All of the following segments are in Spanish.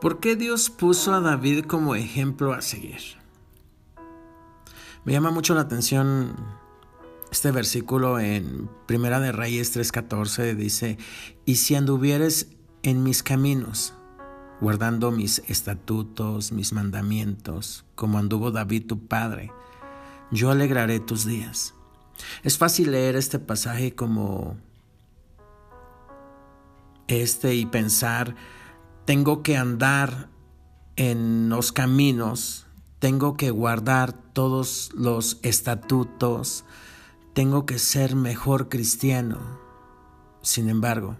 ¿Por qué Dios puso a David como ejemplo a seguir? Me llama mucho la atención este versículo en Primera de Reyes 3:14 dice, "Y si anduvieres en mis caminos, guardando mis estatutos, mis mandamientos, como anduvo David tu padre, yo alegraré tus días." Es fácil leer este pasaje como este y pensar tengo que andar en los caminos, tengo que guardar todos los estatutos, tengo que ser mejor cristiano. Sin embargo,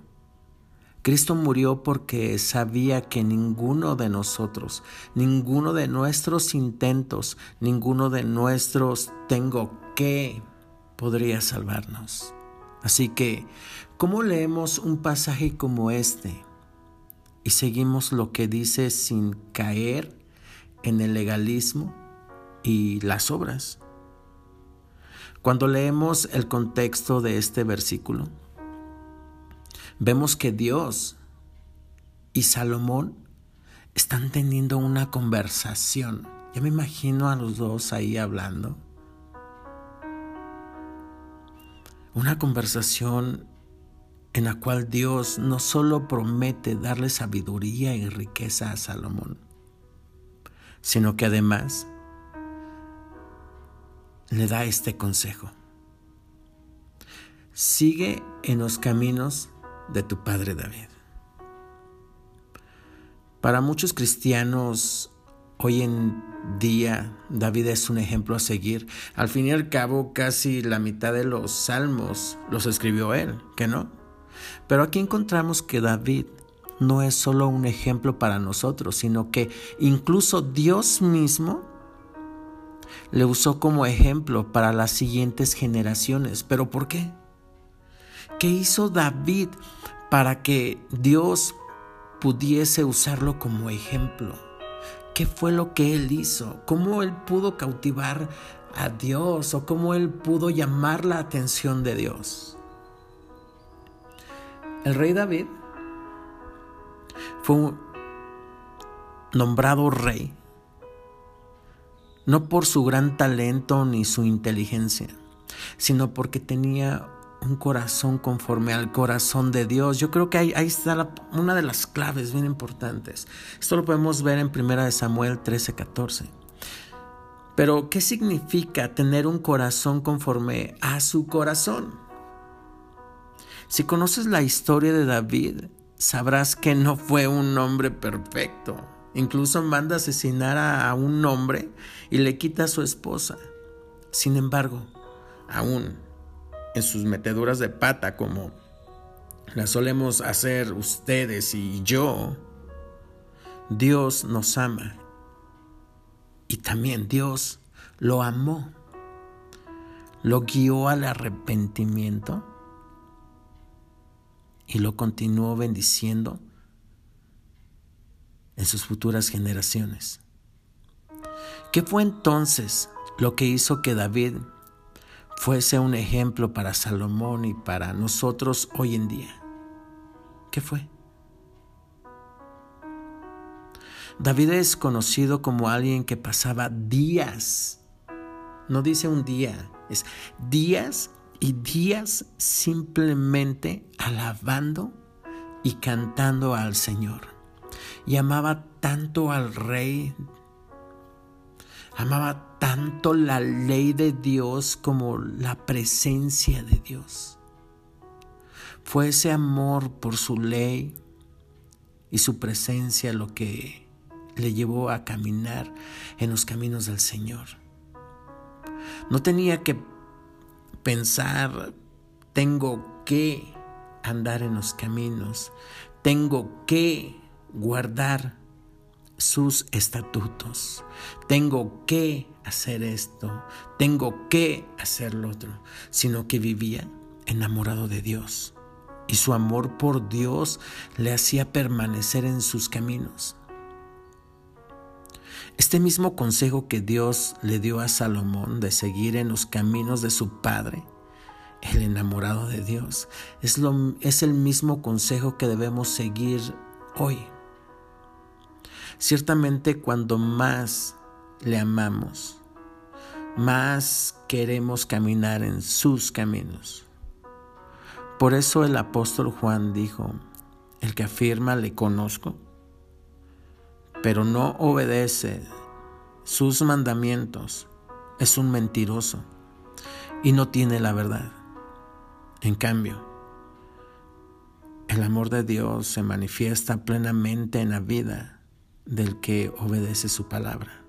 Cristo murió porque sabía que ninguno de nosotros, ninguno de nuestros intentos, ninguno de nuestros tengo que podría salvarnos. Así que, ¿cómo leemos un pasaje como este? Y seguimos lo que dice sin caer en el legalismo y las obras. Cuando leemos el contexto de este versículo, vemos que Dios y Salomón están teniendo una conversación. Ya me imagino a los dos ahí hablando. Una conversación en la cual Dios no solo promete darle sabiduría y riqueza a Salomón, sino que además le da este consejo. Sigue en los caminos de tu padre David. Para muchos cristianos hoy en día David es un ejemplo a seguir. Al fin y al cabo casi la mitad de los salmos los escribió él, ¿que no? Pero aquí encontramos que David no es solo un ejemplo para nosotros, sino que incluso Dios mismo le usó como ejemplo para las siguientes generaciones. ¿Pero por qué? ¿Qué hizo David para que Dios pudiese usarlo como ejemplo? ¿Qué fue lo que él hizo? ¿Cómo él pudo cautivar a Dios o cómo él pudo llamar la atención de Dios? El rey David fue nombrado rey no por su gran talento ni su inteligencia, sino porque tenía un corazón conforme al corazón de Dios. Yo creo que ahí, está una de las claves bien importantes. Esto lo podemos ver en 1 Samuel 13, 14. Pero, ¿qué significa tener un corazón conforme a su corazón? Si conoces la historia de David, sabrás que no fue un hombre perfecto. Incluso manda asesinar a un hombre y le quita a su esposa. Sin embargo, aún en sus meteduras de pata como las solemos hacer ustedes y yo, Dios nos ama. Y también Dios lo amó. Lo guió al arrepentimiento y lo continuó bendiciendo en sus futuras generaciones. ¿Qué fue entonces lo que hizo que David fuese un ejemplo para Salomón y para nosotros hoy en día? ¿Qué fue? David es conocido como alguien que pasaba días, no dice un día, es días y días simplemente alabando y cantando al Señor. Y amaba tanto al Rey, amaba tanto la ley de Dios como la presencia de Dios. Fue ese amor por su ley y su presencia lo que le llevó a caminar en los caminos del Señor. No tenía que pensar, tengo que andar en los caminos, tengo que guardar sus estatutos, tengo que hacer esto, tengo que hacer lo otro, sino que vivía enamorado de Dios y su amor por Dios le hacía permanecer en sus caminos. Este mismo consejo que Dios le dio a Salomón de seguir en los caminos de su padre, el enamorado de Dios, es, lo, es el mismo consejo que debemos seguir hoy. Ciertamente cuando más le amamos, más queremos caminar en sus caminos. Por eso el apóstol Juan dijo, el que afirma le conozco, pero no obedece sus mandamientos, es un mentiroso y no tiene la verdad. En cambio, el amor de Dios se manifiesta plenamente en la vida del que obedece su palabra.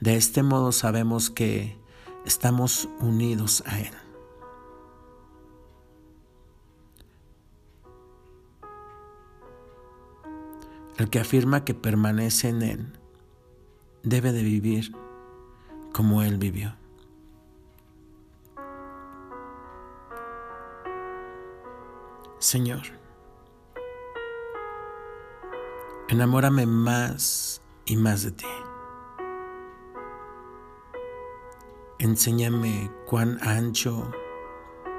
De este modo sabemos que estamos unidos a Él. El que afirma que permanece en Él debe de vivir como Él vivió. Señor, enamórame más y más de ti. Enséñame cuán ancho,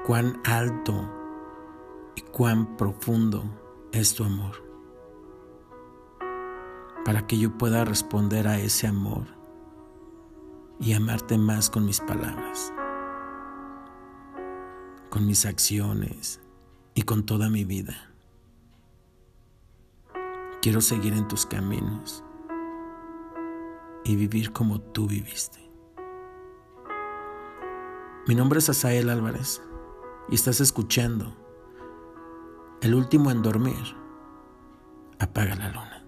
cuán alto y cuán profundo es tu amor, para que yo pueda responder a ese amor y amarte más con mis palabras, con mis acciones y con toda mi vida. Quiero seguir en tus caminos y vivir como tú viviste. Mi nombre es Asael Álvarez y estás escuchando El último en dormir. Apaga la luna.